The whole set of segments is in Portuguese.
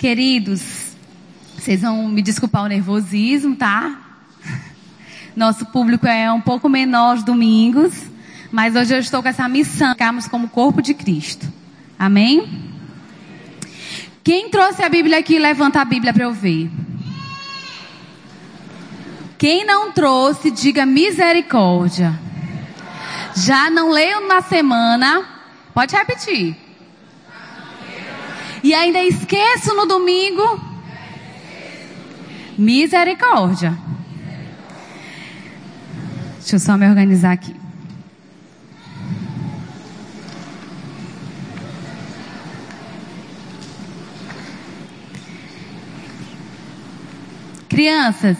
Queridos, vocês vão me desculpar o nervosismo, tá? Nosso público é um pouco menor aos domingos, mas hoje eu estou com essa missão, ficarmos como corpo de Cristo. Amém? Quem trouxe a Bíblia aqui, levanta a Bíblia para eu ver. Quem não trouxe, diga misericórdia. Já não leio na semana, pode repetir. E ainda esqueço no domingo. Misericórdia. Deixa eu só me organizar aqui. Crianças,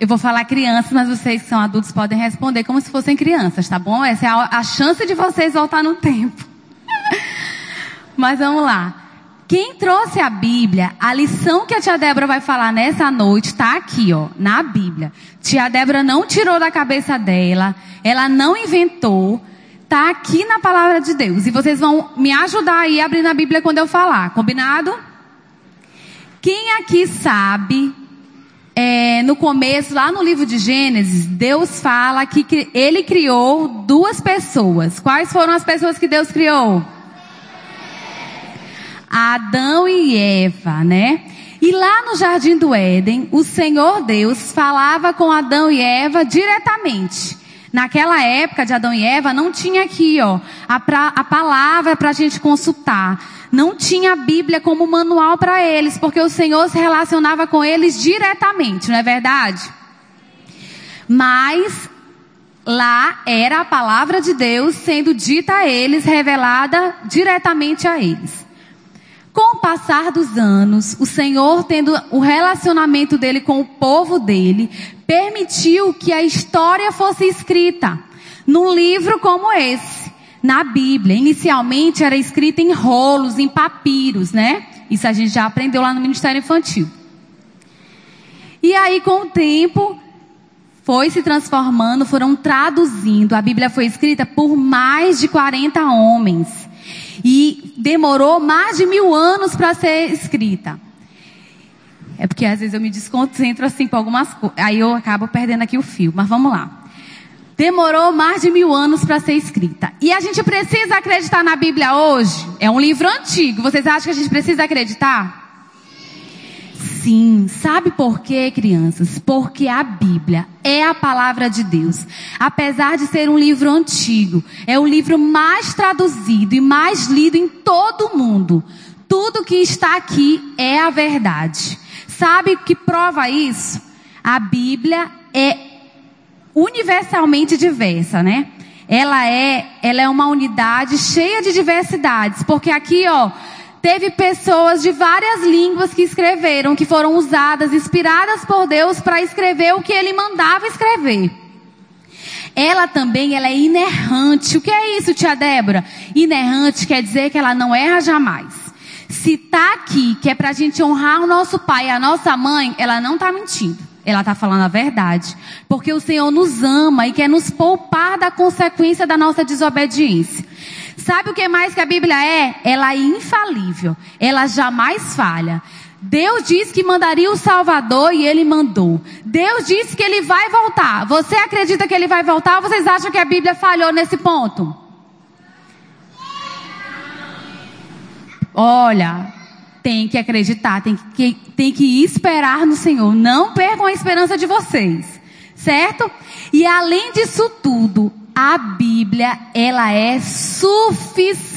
eu vou falar crianças, mas vocês que são adultos podem responder como se fossem crianças, tá bom? Essa é a, a chance de vocês voltar no tempo. mas vamos lá. Quem trouxe a Bíblia, a lição que a tia Débora vai falar nessa noite está aqui, ó, na Bíblia. Tia Débora não tirou da cabeça dela, ela não inventou, está aqui na palavra de Deus. E vocês vão me ajudar aí a abrir na Bíblia quando eu falar, combinado? Quem aqui sabe, é, no começo, lá no livro de Gênesis, Deus fala que ele criou duas pessoas. Quais foram as pessoas que Deus criou? Adão e Eva, né? E lá no jardim do Éden, o Senhor Deus falava com Adão e Eva diretamente. Naquela época de Adão e Eva, não tinha aqui, ó, a, pra, a palavra para a gente consultar. Não tinha a Bíblia como manual para eles, porque o Senhor se relacionava com eles diretamente, não é verdade? Mas lá era a palavra de Deus sendo dita a eles, revelada diretamente a eles. Com o passar dos anos, o Senhor, tendo o relacionamento dele com o povo dele, permitiu que a história fosse escrita num livro como esse, na Bíblia. Inicialmente era escrita em rolos, em papiros, né? Isso a gente já aprendeu lá no Ministério Infantil. E aí, com o tempo, foi se transformando, foram traduzindo. A Bíblia foi escrita por mais de 40 homens. E demorou mais de mil anos para ser escrita. É porque às vezes eu me desconcentro assim com algumas coisas. Aí eu acabo perdendo aqui o fio. Mas vamos lá. Demorou mais de mil anos para ser escrita. E a gente precisa acreditar na Bíblia hoje? É um livro antigo. Vocês acham que a gente precisa acreditar? Sim, sabe por quê, crianças? Porque a Bíblia é a palavra de Deus. Apesar de ser um livro antigo, é o livro mais traduzido e mais lido em todo o mundo. Tudo que está aqui é a verdade. Sabe o que prova isso? A Bíblia é universalmente diversa, né? Ela é, ela é uma unidade cheia de diversidades, porque aqui, ó, teve pessoas de várias línguas que escreveram, que foram usadas, inspiradas por Deus para escrever o que ele mandava escrever. Ela também, ela é inerrante. O que é isso, tia Débora? Inerrante quer dizer que ela não erra jamais. Se tá aqui, que é pra gente honrar o nosso pai e a nossa mãe, ela não tá mentindo. Ela tá falando a verdade. Porque o Senhor nos ama e quer nos poupar da consequência da nossa desobediência. Sabe o que mais que a Bíblia é? Ela é infalível. Ela jamais falha. Deus disse que mandaria o Salvador e ele mandou. Deus disse que ele vai voltar. Você acredita que ele vai voltar ou vocês acham que a Bíblia falhou nesse ponto? Olha, tem que acreditar, tem que, tem que esperar no Senhor. Não percam a esperança de vocês. Certo? E além disso tudo, a Bíblia, ela é suficiente.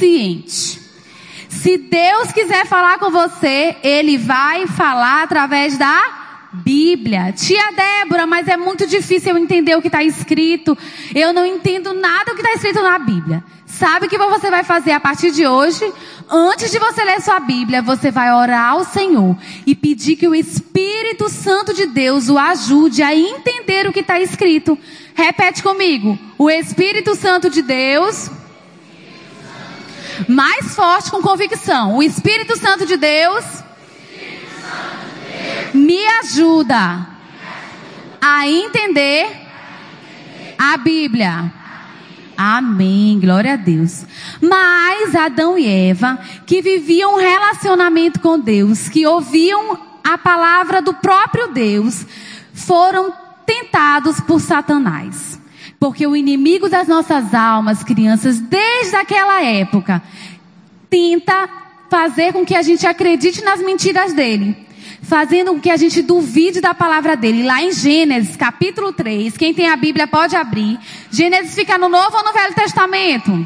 Se Deus quiser falar com você, Ele vai falar através da Bíblia. Tia Débora, mas é muito difícil eu entender o que está escrito. Eu não entendo nada do que está escrito na Bíblia. Sabe o que você vai fazer a partir de hoje? Antes de você ler sua Bíblia, você vai orar ao Senhor e pedir que o Espírito Santo de Deus o ajude a entender o que está escrito. Repete comigo. O Espírito Santo de Deus. Mais forte com convicção. O Espírito Santo de Deus. Me ajuda a entender a Bíblia. Amém, glória a Deus. Mas Adão e Eva, que viviam um relacionamento com Deus, que ouviam a palavra do próprio Deus, foram tentados por Satanás. Porque o inimigo das nossas almas, crianças, desde aquela época, tenta fazer com que a gente acredite nas mentiras dele. Fazendo com que a gente duvide da palavra dele. Lá em Gênesis, capítulo 3, quem tem a Bíblia pode abrir. Gênesis fica no Novo ou no Velho Testamento?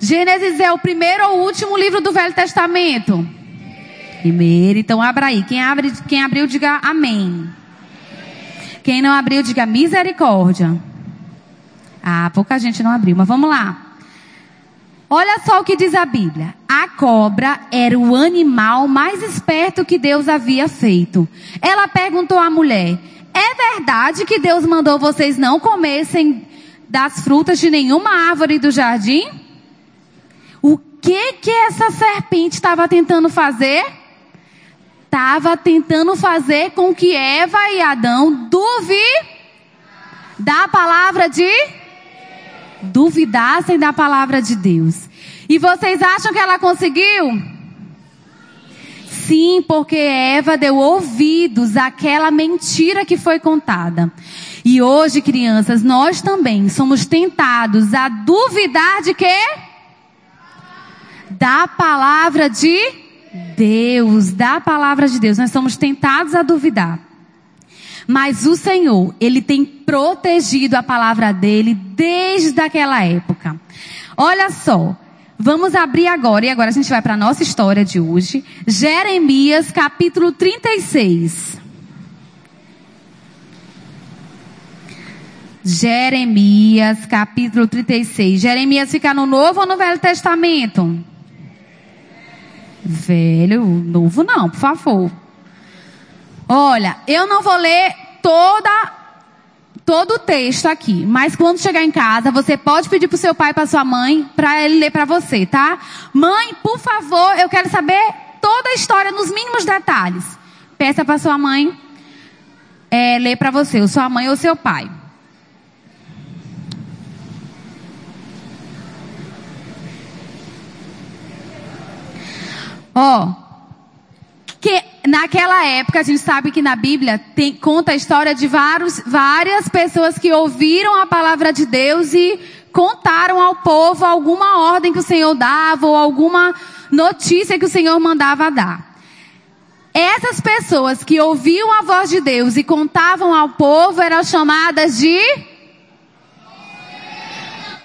Gênesis é o primeiro ou último livro do Velho Testamento? Primeiro, então abra aí. Quem, abre, quem abriu, diga amém. Quem não abriu, diga misericórdia. Ah, pouca gente não abriu, mas vamos lá. Olha só o que diz a Bíblia. A cobra era o animal mais esperto que Deus havia feito. Ela perguntou à mulher: É verdade que Deus mandou vocês não comessem das frutas de nenhuma árvore do jardim? O que que essa serpente estava tentando fazer? Estava tentando fazer com que Eva e Adão duvidem da palavra de duvidassem da palavra de Deus. E vocês acham que ela conseguiu? Sim, porque Eva deu ouvidos àquela mentira que foi contada. E hoje, crianças, nós também somos tentados a duvidar de quê? Da palavra de Deus, da palavra de Deus. Nós somos tentados a duvidar. Mas o Senhor, Ele tem protegido a palavra dele desde aquela época. Olha só, vamos abrir agora, e agora a gente vai para a nossa história de hoje. Jeremias capítulo 36. Jeremias capítulo 36. Jeremias fica no Novo ou no Velho Testamento? Velho, novo não, por favor. Olha, eu não vou ler toda todo o texto aqui, mas quando chegar em casa, você pode pedir para o seu pai e para sua mãe para ele ler para você, tá? Mãe, por favor, eu quero saber toda a história nos mínimos detalhes. Peça para sua mãe é, ler para você, ou sua mãe ou seu pai. Ó, oh, que naquela época a gente sabe que na Bíblia tem, conta a história de vários, várias pessoas que ouviram a palavra de Deus e contaram ao povo alguma ordem que o Senhor dava ou alguma notícia que o Senhor mandava dar. Essas pessoas que ouviam a voz de Deus e contavam ao povo eram chamadas de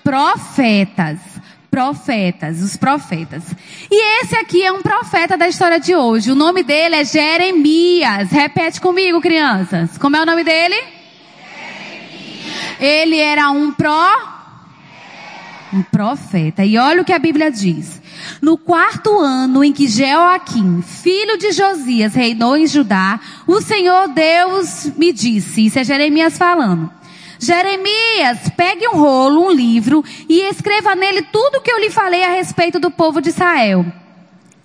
profetas profetas, os profetas. E esse aqui é um profeta da história de hoje. O nome dele é Jeremias. Repete comigo, crianças. Como é o nome dele? Jeremias. Ele era um pro um profeta. E olha o que a Bíblia diz. No quarto ano em que Jeoaquim, filho de Josias, reinou em Judá, o Senhor Deus me disse, isso é Jeremias falando, Jeremias, pegue um rolo, um livro e escreva nele tudo o que eu lhe falei a respeito do povo de Israel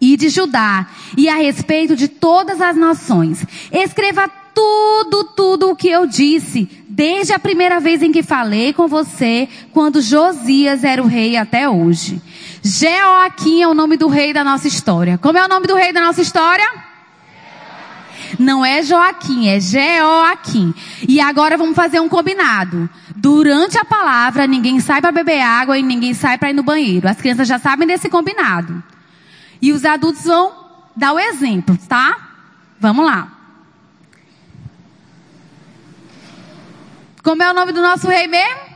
e de Judá e a respeito de todas as nações. Escreva tudo, tudo o que eu disse, desde a primeira vez em que falei com você, quando Josias era o rei até hoje. Jeoaquim é o nome do rei da nossa história. Como é o nome do rei da nossa história? Não é Joaquim, é Jeoaquim. E agora vamos fazer um combinado. Durante a palavra, ninguém sai para beber água e ninguém sai para ir no banheiro. As crianças já sabem desse combinado. E os adultos vão dar o exemplo, tá? Vamos lá. Como é o nome do nosso rei mesmo?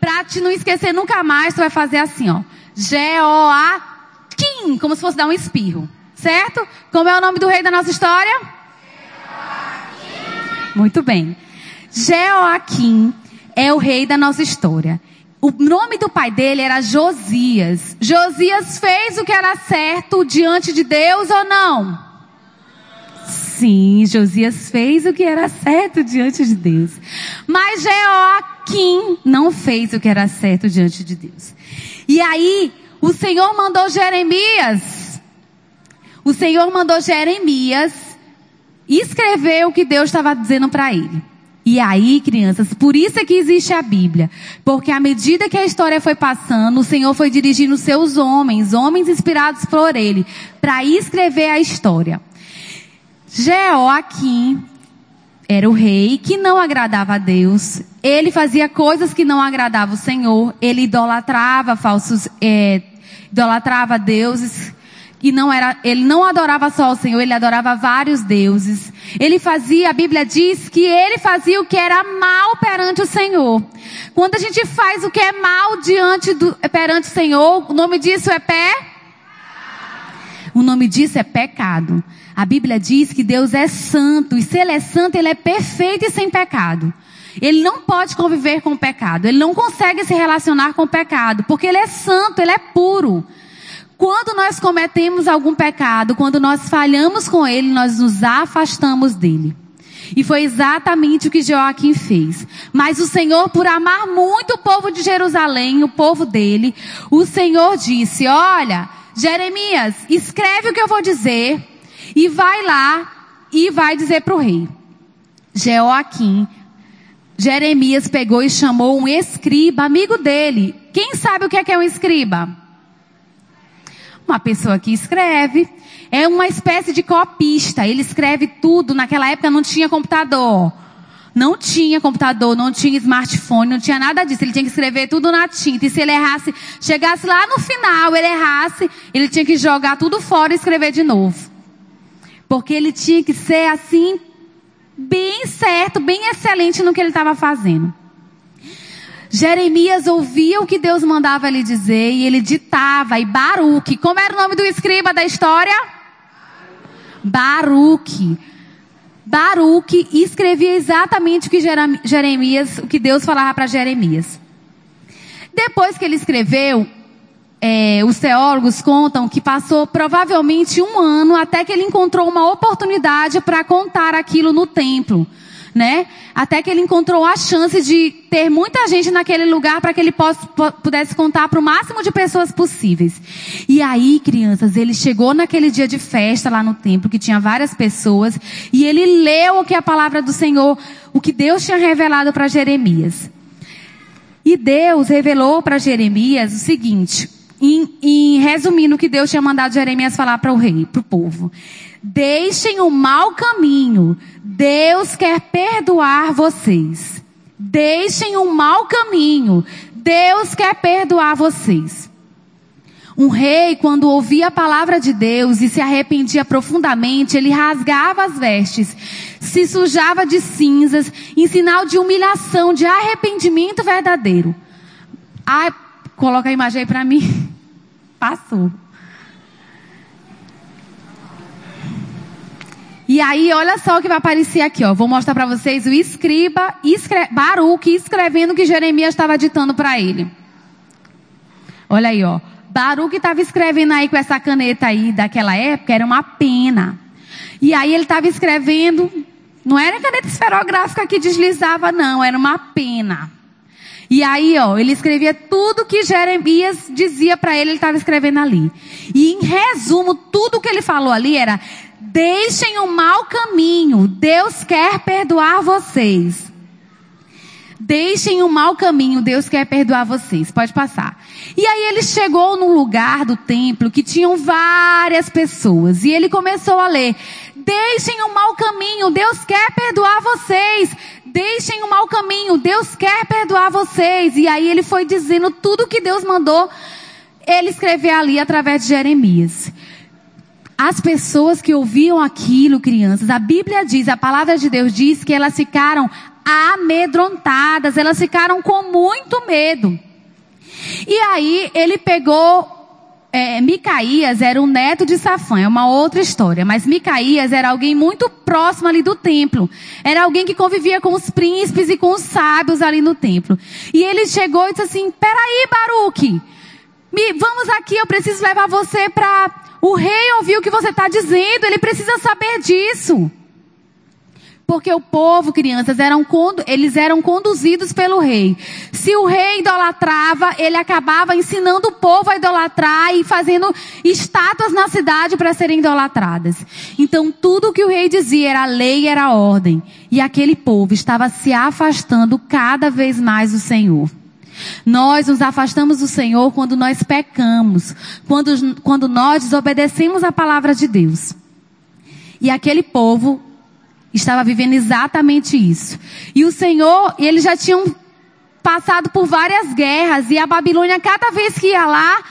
Pra te não esquecer nunca mais, tu vai fazer assim, ó. Jeoaquim, como se fosse dar um espirro. Certo? Como é o nome do rei da nossa história? Jeoaquim. Muito bem. Jeoaquim é o rei da nossa história. O nome do pai dele era Josias. Josias fez o que era certo diante de Deus ou não? Sim, Josias fez o que era certo diante de Deus. Mas Jeoaquim não fez o que era certo diante de Deus. E aí, o Senhor mandou Jeremias o Senhor mandou Jeremias escrever o que Deus estava dizendo para ele. E aí, crianças, por isso é que existe a Bíblia. Porque à medida que a história foi passando, o Senhor foi dirigindo seus homens, homens inspirados por Ele, para escrever a história. Jeoaquim era o rei que não agradava a Deus. Ele fazia coisas que não agradavam o Senhor. Ele idolatrava falsos, é, idolatrava deuses e não era, ele não adorava só o Senhor, ele adorava vários deuses. Ele fazia, a Bíblia diz que ele fazia o que era mal perante o Senhor. Quando a gente faz o que é mal diante do, perante o Senhor, o nome disso é pé? O nome disso é pecado. A Bíblia diz que Deus é santo, e se Ele é santo, Ele é perfeito e sem pecado. Ele não pode conviver com o pecado, Ele não consegue se relacionar com o pecado, porque Ele é santo, Ele é puro. Quando nós cometemos algum pecado, quando nós falhamos com ele, nós nos afastamos dele. E foi exatamente o que Joaquim fez. Mas o Senhor, por amar muito o povo de Jerusalém, o povo dele, o Senhor disse: Olha, Jeremias, escreve o que eu vou dizer e vai lá e vai dizer para o rei. Joaquim, Jeremias pegou e chamou um escriba, amigo dele. Quem sabe o que é, que é um escriba? Uma pessoa que escreve. É uma espécie de copista. Ele escreve tudo. Naquela época não tinha computador. Não tinha computador, não tinha smartphone, não tinha nada disso. Ele tinha que escrever tudo na tinta. E se ele errasse, chegasse lá no final, ele errasse, ele tinha que jogar tudo fora e escrever de novo. Porque ele tinha que ser assim, bem certo, bem excelente no que ele estava fazendo. Jeremias ouvia o que Deus mandava ele dizer e ele ditava. E Baruque, como era o nome do escriba da história? Baruque. Baruque escrevia exatamente o que Jeremias, o que Deus falava para Jeremias. Depois que ele escreveu, é, os teólogos contam que passou provavelmente um ano até que ele encontrou uma oportunidade para contar aquilo no templo né? Até que ele encontrou a chance de ter muita gente naquele lugar para que ele possa, pudesse contar para o máximo de pessoas possíveis. E aí, crianças, ele chegou naquele dia de festa lá no templo, que tinha várias pessoas, e ele leu o que a palavra do Senhor, o que Deus tinha revelado para Jeremias. E Deus revelou para Jeremias o seguinte, em, em, resumindo o que Deus tinha mandado Jeremias falar para o rei, para o povo. Deixem o mau caminho. Deus quer perdoar vocês. Deixem o mau caminho. Deus quer perdoar vocês. Um rei, quando ouvia a palavra de Deus e se arrependia profundamente, ele rasgava as vestes, se sujava de cinzas, em sinal de humilhação, de arrependimento verdadeiro. Ah, coloca a imagem aí para mim. Passou. E aí, olha só o que vai aparecer aqui, ó. Vou mostrar para vocês o escriba, escre Baruque, escrevendo o que Jeremias estava ditando para ele. Olha aí, ó. Baruque estava escrevendo aí com essa caneta aí daquela época, era uma pena. E aí ele estava escrevendo, não era caneta esferográfica que deslizava, não, era uma pena. E aí, ó, ele escrevia tudo que Jeremias dizia para ele, ele estava escrevendo ali. E em resumo, tudo que ele falou ali era: Deixem o mau caminho. Deus quer perdoar vocês. Deixem o mau caminho, Deus quer perdoar vocês. Pode passar. E aí ele chegou num lugar do templo que tinham várias pessoas. E ele começou a ler: Deixem o mau caminho, Deus quer perdoar vocês. Deixem o mau caminho, Deus quer perdoar vocês. E aí ele foi dizendo tudo que Deus mandou ele escrever ali através de Jeremias. As pessoas que ouviam aquilo, crianças, a Bíblia diz, a palavra de Deus diz que elas ficaram amedrontadas, elas ficaram com muito medo. E aí ele pegou é, Micaías era o neto de Safã, é uma outra história, mas Micaías era alguém muito próximo ali do templo. Era alguém que convivia com os príncipes e com os sábios ali no templo. E ele chegou e disse assim: Peraí, Baruque, me, vamos aqui, eu preciso levar você para o rei ouviu o que você está dizendo, ele precisa saber disso. Porque o povo, crianças, eram, eles eram conduzidos pelo rei. Se o rei idolatrava, ele acabava ensinando o povo a idolatrar e fazendo estátuas na cidade para serem idolatradas. Então tudo que o rei dizia era lei, era ordem. E aquele povo estava se afastando cada vez mais do Senhor. Nós nos afastamos do Senhor quando nós pecamos, quando, quando nós desobedecemos a palavra de Deus. E aquele povo estava vivendo exatamente isso. E o Senhor, eles já tinham passado por várias guerras e a Babilônia cada vez que ia lá,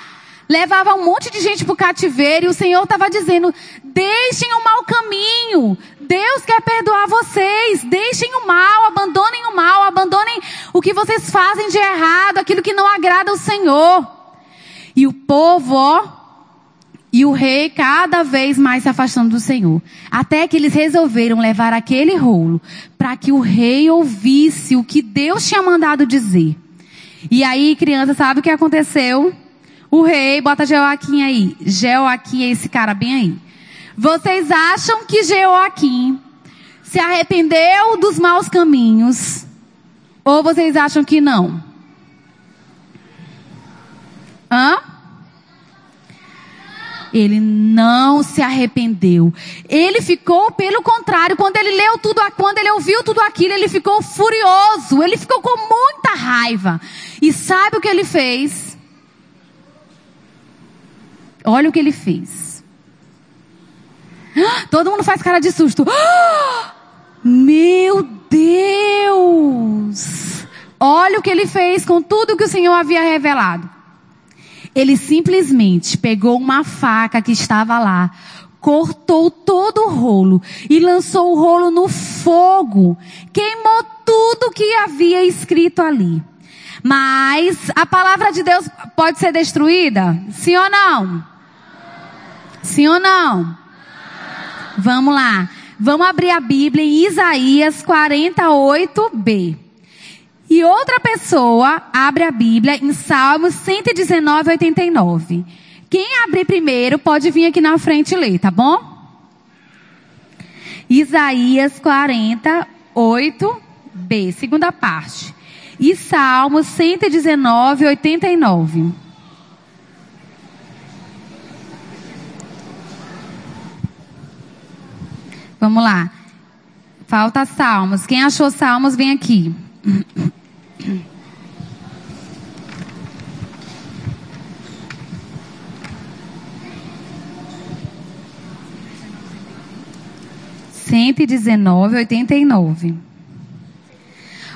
levava um monte de gente para o cativeiro e o Senhor estava dizendo, deixem o mau caminho, Deus quer perdoar vocês, deixem o mal, abandonem o mal, abandonem o que vocês fazem de errado, aquilo que não agrada ao Senhor. E o povo, ó, e o rei cada vez mais se afastando do Senhor. Até que eles resolveram levar aquele rolo para que o rei ouvisse o que Deus tinha mandado dizer. E aí, criança, sabe o que aconteceu? O rei, bota Joaquim aí. Joaquim é esse cara bem aí. Vocês acham que Joaquim se arrependeu dos maus caminhos? Ou vocês acham que não? Hã? Ele não se arrependeu. Ele ficou, pelo contrário, quando ele leu tudo, quando ele ouviu tudo aquilo, ele ficou furioso. Ele ficou com muita raiva. E sabe o que ele fez? Olha o que ele fez. Todo mundo faz cara de susto. Meu Deus! Olha o que ele fez com tudo que o Senhor havia revelado. Ele simplesmente pegou uma faca que estava lá, cortou todo o rolo e lançou o rolo no fogo. Queimou tudo que havia escrito ali. Mas a palavra de Deus pode ser destruída? Sim ou não? Sim ou não? Vamos lá. Vamos abrir a Bíblia em Isaías 48b. E outra pessoa abre a Bíblia em Salmos 119, 89. Quem abrir primeiro pode vir aqui na frente ler, tá bom? Isaías 48b, segunda parte. E Salmos 119, 89. Vamos lá. Falta Salmos. Quem achou Salmos, vem aqui. Cento e dezenove, oitenta e nove.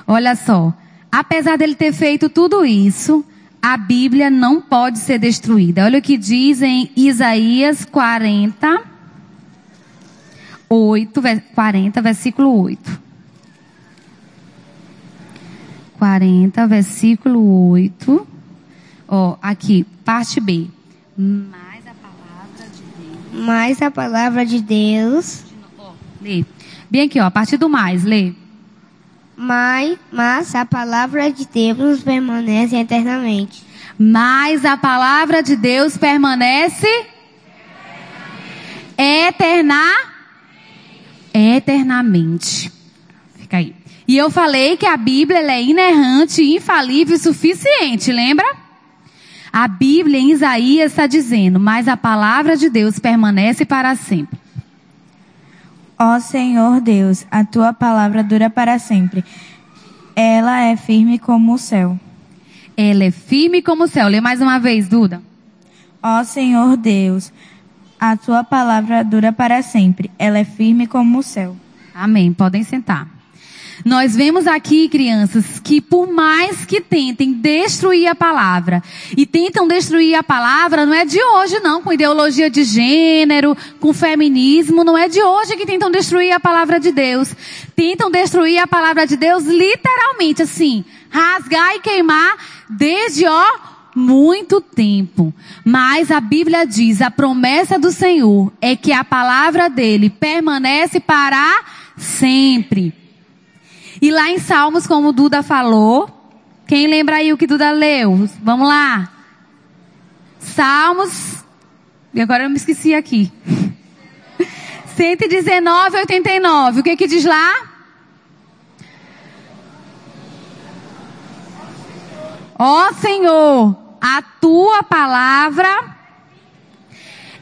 Olha só, apesar dele ter feito tudo isso, a Bíblia não pode ser destruída. Olha o que diz em Isaías 40, 8, 40, versículo 8. 40, versículo 8. Ó, aqui, parte B. Mais a palavra de Deus. Mais a palavra de Deus. Ó, lê. Bem aqui, ó, a partir do mais, lê. Mas, mas a palavra de Deus permanece eternamente. Mas a palavra de Deus permanece eterna, eternamente. Fica aí. E eu falei que a Bíblia é inerrante, infalível e suficiente, lembra? A Bíblia em Isaías está dizendo, mas a palavra de Deus permanece para sempre. Ó Senhor Deus, a tua palavra dura para sempre. Ela é firme como o céu. Ela é firme como o céu. Lê mais uma vez, Duda. Ó Senhor Deus, a tua palavra dura para sempre. Ela é firme como o céu. Amém. Podem sentar. Nós vemos aqui, crianças, que por mais que tentem destruir a palavra, e tentam destruir a palavra, não é de hoje não, com ideologia de gênero, com feminismo, não é de hoje que tentam destruir a palavra de Deus. Tentam destruir a palavra de Deus literalmente, assim, rasgar e queimar desde, ó, muito tempo. Mas a Bíblia diz, a promessa do Senhor é que a palavra dele permanece para sempre. E lá em Salmos, como Duda falou, quem lembra aí o que Duda leu? Vamos lá. Salmos. E agora eu me esqueci aqui. 119, 89. O que que diz lá? Ó oh, Senhor, a tua palavra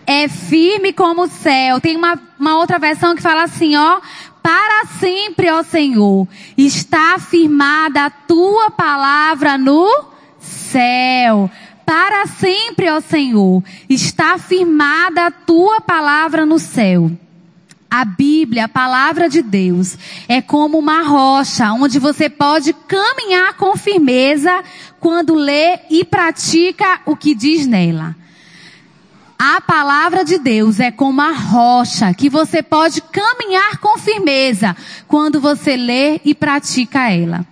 é firme como o céu. Tem uma, uma outra versão que fala assim, ó, para sempre, ó Senhor, está firmada a tua palavra no céu. Para sempre, ó Senhor, está firmada a tua palavra no céu. A Bíblia, a palavra de Deus, é como uma rocha onde você pode caminhar com firmeza quando lê e pratica o que diz nela. A palavra de Deus é como uma rocha que você pode caminhar com firmeza quando você lê e pratica ela.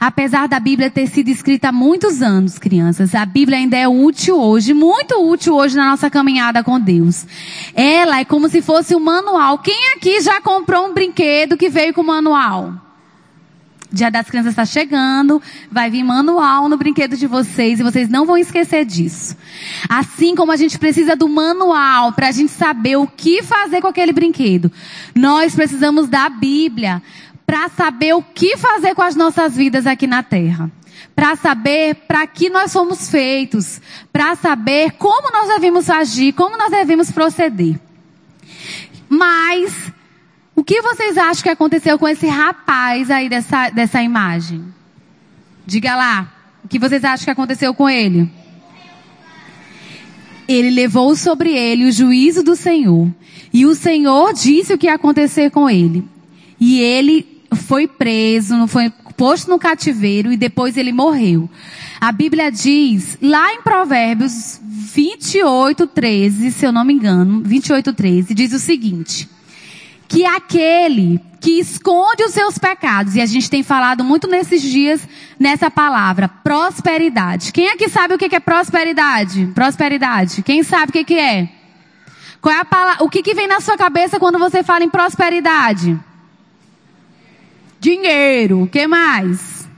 Apesar da Bíblia ter sido escrita há muitos anos, crianças, a Bíblia ainda é útil hoje, muito útil hoje na nossa caminhada com Deus. Ela é como se fosse um manual. Quem aqui já comprou um brinquedo que veio com manual? Dia das Crianças está chegando, vai vir manual no brinquedo de vocês e vocês não vão esquecer disso. Assim como a gente precisa do manual para a gente saber o que fazer com aquele brinquedo, nós precisamos da Bíblia para saber o que fazer com as nossas vidas aqui na Terra. Para saber para que nós fomos feitos, para saber como nós devemos agir, como nós devemos proceder. Mas o que vocês acham que aconteceu com esse rapaz aí dessa, dessa imagem? Diga lá. O que vocês acham que aconteceu com ele? Ele levou sobre ele o juízo do Senhor. E o Senhor disse o que ia acontecer com ele. E ele foi preso, foi posto no cativeiro e depois ele morreu. A Bíblia diz, lá em Provérbios 28, 13, se eu não me engano, 28, 13, diz o seguinte que aquele que esconde os seus pecados, e a gente tem falado muito nesses dias nessa palavra, prosperidade. Quem aqui sabe o que é prosperidade? Prosperidade. Quem sabe o que é? Qual é a palavra, o que, que vem na sua cabeça quando você fala em prosperidade? Dinheiro. O que mais?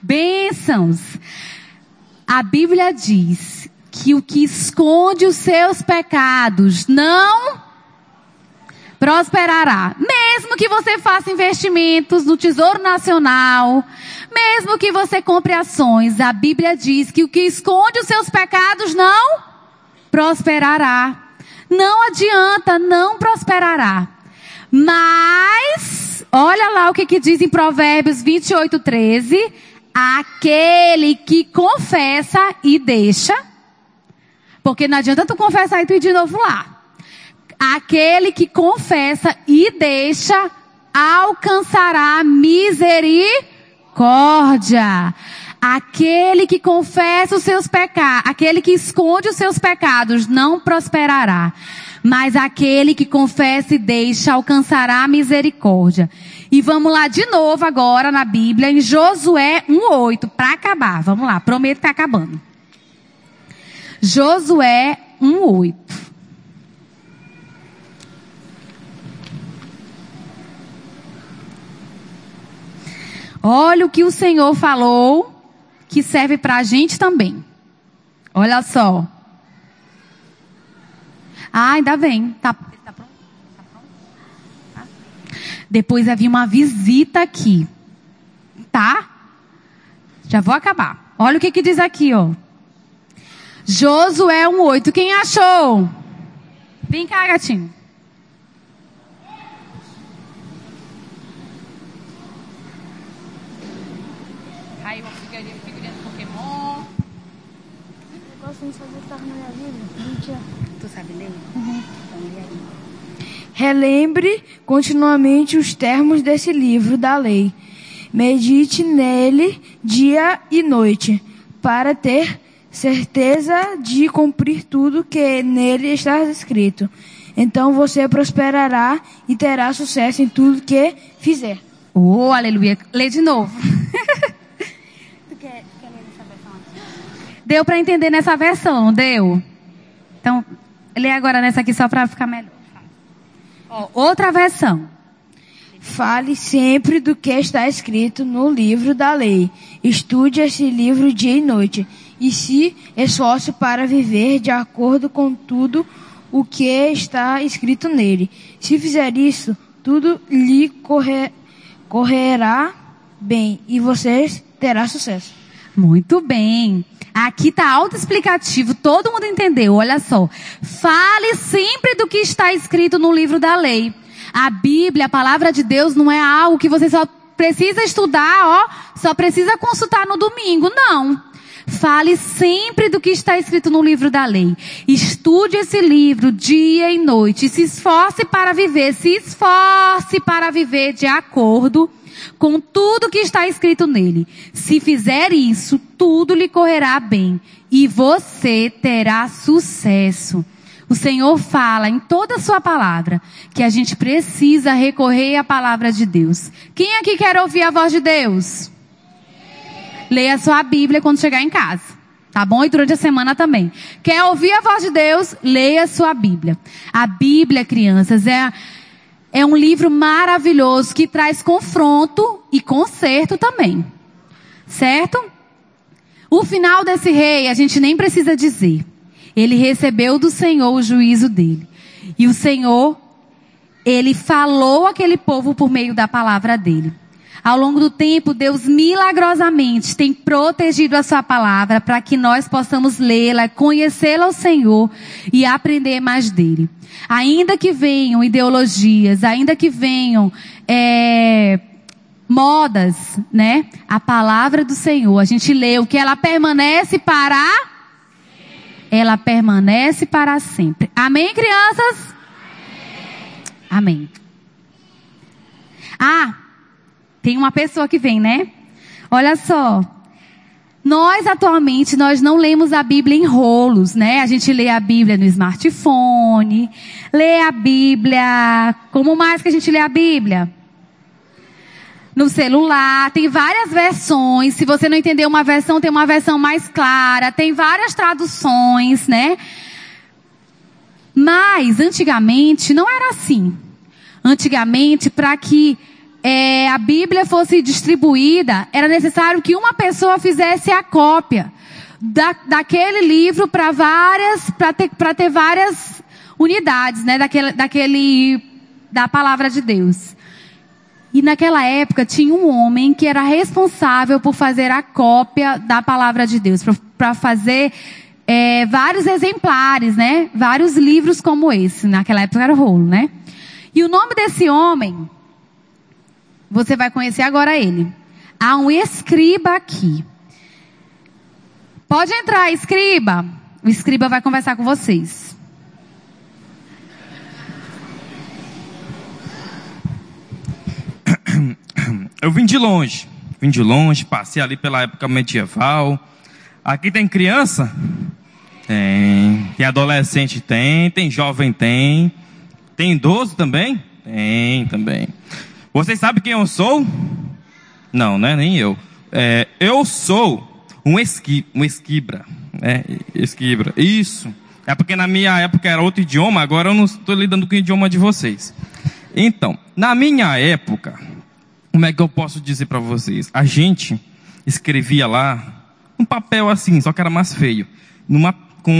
Bênçãos. A Bíblia diz que o que esconde os seus pecados não prosperará. Mesmo que você faça investimentos no Tesouro Nacional, mesmo que você compre ações, a Bíblia diz que o que esconde os seus pecados não prosperará. Não adianta, não prosperará. Mas, olha lá o que, que diz em Provérbios 28, 13. Aquele que confessa e deixa porque não adianta tu confessar e tu ir de novo lá. Aquele que confessa e deixa alcançará misericórdia. Aquele que confessa os seus pecados, aquele que esconde os seus pecados não prosperará. Mas aquele que confessa e deixa alcançará misericórdia. E vamos lá de novo agora na Bíblia, em Josué 1,8, para acabar. Vamos lá, prometo que tá acabando. Josué 1:8. Olha o que o Senhor falou que serve para a gente também. Olha só. Ah, ainda pronto? Tá pronto? Tá. Depois havia uma visita aqui. Tá? Já vou acabar. Olha o que, que diz aqui, ó. Josué 1,8. Quem achou? Vem cá, gatinho. Aí uma figurinha, figurinha do Pokémon. Negócio de saber estar na minha vida. Tu sabe ler? Uhum. Relembre continuamente os termos desse livro da lei. Medite nele dia e noite, para ter certeza de cumprir tudo que nele está escrito. Então você prosperará e terá sucesso em tudo que fizer. Oh, aleluia. Lê de novo. Tu quer, quer ler essa versão aqui? Deu para entender nessa versão, não deu? Então, lê agora nessa aqui só para ficar melhor. Ó, outra versão. Fale sempre do que está escrito no livro da lei. Estude esse livro dia e noite e se esforce para viver de acordo com tudo o que está escrito nele. Se fizer isso, tudo lhe correr, correrá bem e você terá sucesso. Muito bem. Aqui está autoexplicativo, todo mundo entendeu. Olha só. Fale sempre do que está escrito no livro da lei. A Bíblia, a palavra de Deus, não é algo que você só precisa estudar, ó, só precisa consultar no domingo. Não. Fale sempre do que está escrito no livro da lei. Estude esse livro dia e noite. Se esforce para viver, se esforce para viver de acordo com tudo que está escrito nele. Se fizer isso, tudo lhe correrá bem e você terá sucesso. O Senhor fala em toda a sua palavra que a gente precisa recorrer à palavra de Deus. Quem aqui quer ouvir a voz de Deus? Leia sua Bíblia quando chegar em casa. Tá bom? E durante a semana também. Quer ouvir a voz de Deus? Leia sua Bíblia. A Bíblia, crianças, é, é um livro maravilhoso que traz confronto e conserto também. Certo? O final desse rei, a gente nem precisa dizer. Ele recebeu do Senhor o juízo dele. E o Senhor, ele falou aquele povo por meio da palavra dele. Ao longo do tempo, Deus milagrosamente tem protegido a sua palavra para que nós possamos lê-la, conhecê-la ao Senhor e aprender mais dele. Ainda que venham ideologias, ainda que venham é, modas, né? A palavra do Senhor, a gente lê o que ela permanece para ela permanece para sempre. Amém, crianças? Amém. Ah, tem uma pessoa que vem, né? Olha só. Nós atualmente nós não lemos a Bíblia em rolos, né? A gente lê a Bíblia no smartphone, lê a Bíblia, como mais que a gente lê a Bíblia? No celular, tem várias versões. Se você não entender uma versão, tem uma versão mais clara, tem várias traduções, né? Mas antigamente não era assim. Antigamente, para que é, a Bíblia fosse distribuída, era necessário que uma pessoa fizesse a cópia da, daquele livro para várias, para ter, ter várias unidades, né, daquele, daquele, da palavra de Deus. E naquela época tinha um homem que era responsável por fazer a cópia da palavra de Deus, para fazer é, vários exemplares, né? Vários livros como esse. Naquela época era rolo, né? E o nome desse homem você vai conhecer agora ele. Há um escriba aqui. Pode entrar, escriba. O escriba vai conversar com vocês. Eu vim de longe. Vim de longe, passei ali pela época medieval. Aqui tem criança? Tem. Tem adolescente? Tem. Tem jovem? Tem. Tem idoso também? Tem também. Vocês sabem quem eu sou? Não, né? Nem eu. É, eu sou um, esqui, um esquibra. É, esquibra. Isso. É porque na minha época era outro idioma, agora eu não estou lidando com o idioma de vocês. Então, na minha época, como é que eu posso dizer para vocês? A gente escrevia lá um papel assim, só que era mais feio, numa, com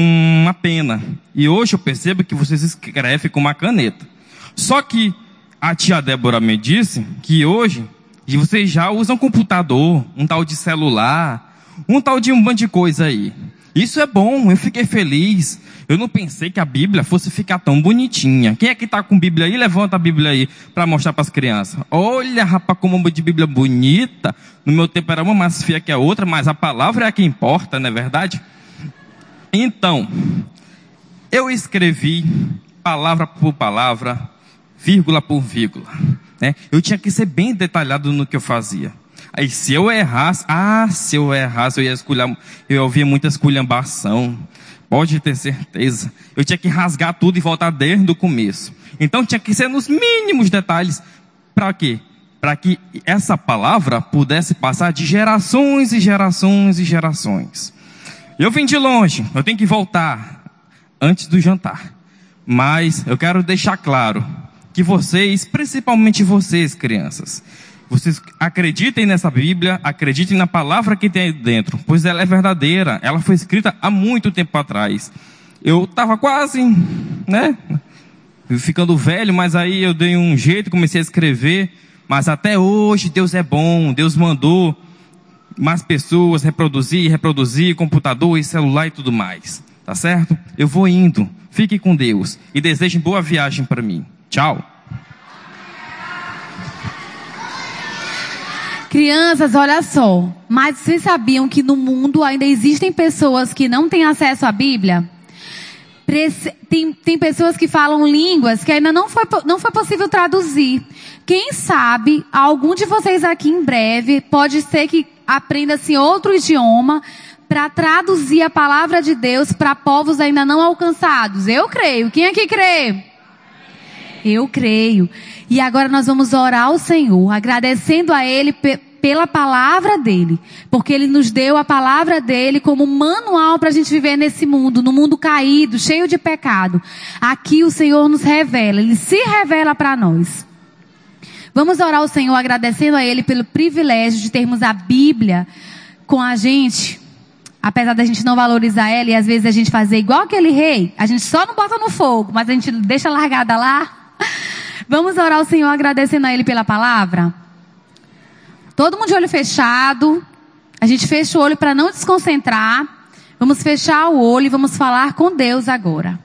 uma pena. E hoje eu percebo que vocês escrevem com uma caneta. Só que a tia Débora me disse que hoje vocês já usam computador, um tal de celular, um tal de um monte de coisa aí. Isso é bom, eu fiquei feliz. Eu não pensei que a Bíblia fosse ficar tão bonitinha. Quem é que está com Bíblia aí? Levanta a Bíblia aí para mostrar para as crianças. Olha, rapaz, como uma de Bíblia bonita. No meu tempo era uma mais feia que a outra, mas a palavra é a que importa, não é verdade? Então, eu escrevi palavra por palavra, vírgula por vírgula. Né? Eu tinha que ser bem detalhado no que eu fazia. Aí se eu errasse, ah, se eu errasse, eu ia escolher, eu ia ouvir muita esculhambação. Pode ter certeza. Eu tinha que rasgar tudo e voltar desde o começo. Então tinha que ser nos mínimos detalhes. Para quê? Para que essa palavra pudesse passar de gerações e gerações e gerações. Eu vim de longe, eu tenho que voltar antes do jantar. Mas eu quero deixar claro que vocês, principalmente vocês, crianças, vocês acreditem nessa Bíblia, acreditem na palavra que tem aí dentro, pois ela é verdadeira, ela foi escrita há muito tempo atrás. Eu estava quase, né, ficando velho, mas aí eu dei um jeito, comecei a escrever, Mas até hoje Deus é bom, Deus mandou mais pessoas reproduzir, reproduzir, computador e celular e tudo mais. Tá certo? Eu vou indo. Fique com Deus e desejem boa viagem para mim. Tchau. Crianças, olha só. Mas vocês sabiam que no mundo ainda existem pessoas que não têm acesso à Bíblia? Tem, tem pessoas que falam línguas que ainda não foi, não foi possível traduzir. Quem sabe, algum de vocês aqui em breve, pode ser que aprenda-se outro idioma para traduzir a palavra de Deus para povos ainda não alcançados. Eu creio. Quem aqui crê? Eu creio. E agora nós vamos orar ao Senhor, agradecendo a Ele pela palavra dele, porque ele nos deu a palavra dele como manual para a gente viver nesse mundo, no mundo caído, cheio de pecado. Aqui o Senhor nos revela, ele se revela para nós. Vamos orar ao Senhor agradecendo a ele pelo privilégio de termos a Bíblia com a gente. Apesar da gente não valorizar ela e às vezes a gente fazer igual aquele rei, a gente só não bota no fogo, mas a gente deixa largada lá. Vamos orar ao Senhor agradecendo a Ele pela palavra? Todo mundo de olho fechado. A gente fecha o olho para não desconcentrar. Vamos fechar o olho e vamos falar com Deus agora.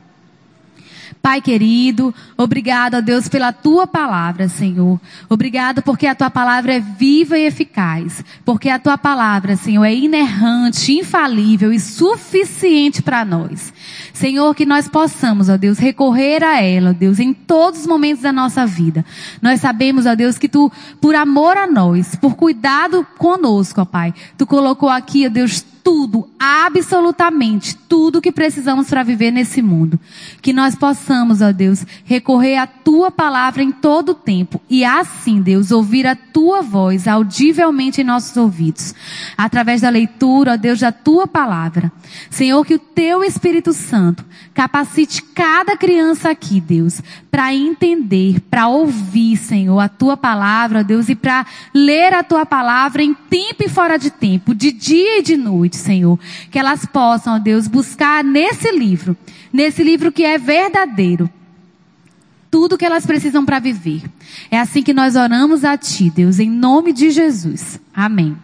Pai querido, obrigado a Deus pela tua palavra, Senhor. Obrigado porque a tua palavra é viva e eficaz. Porque a tua palavra, Senhor, é inerrante, infalível e suficiente para nós. Senhor, que nós possamos, ó Deus, recorrer a ela, ó Deus, em todos os momentos da nossa vida. Nós sabemos, ó Deus, que tu, por amor a nós, por cuidado conosco, ó Pai, tu colocou aqui, ó Deus, tudo, absolutamente tudo que precisamos para viver nesse mundo. Que nós possamos, ó Deus, recorrer à tua palavra em todo o tempo e assim, Deus, ouvir a tua voz audivelmente em nossos ouvidos, através da leitura, ó Deus, da tua palavra. Senhor, que o teu Espírito Santo capacite cada criança aqui, Deus, para entender, para ouvir, Senhor, a tua palavra, ó Deus, e para ler a tua palavra em tempo e fora de tempo, de dia e de noite, Senhor. Que elas possam, ó Deus, buscar nesse livro, nesse livro que é verdadeiro, tudo que elas precisam para viver. É assim que nós oramos a Ti, Deus, em nome de Jesus. Amém.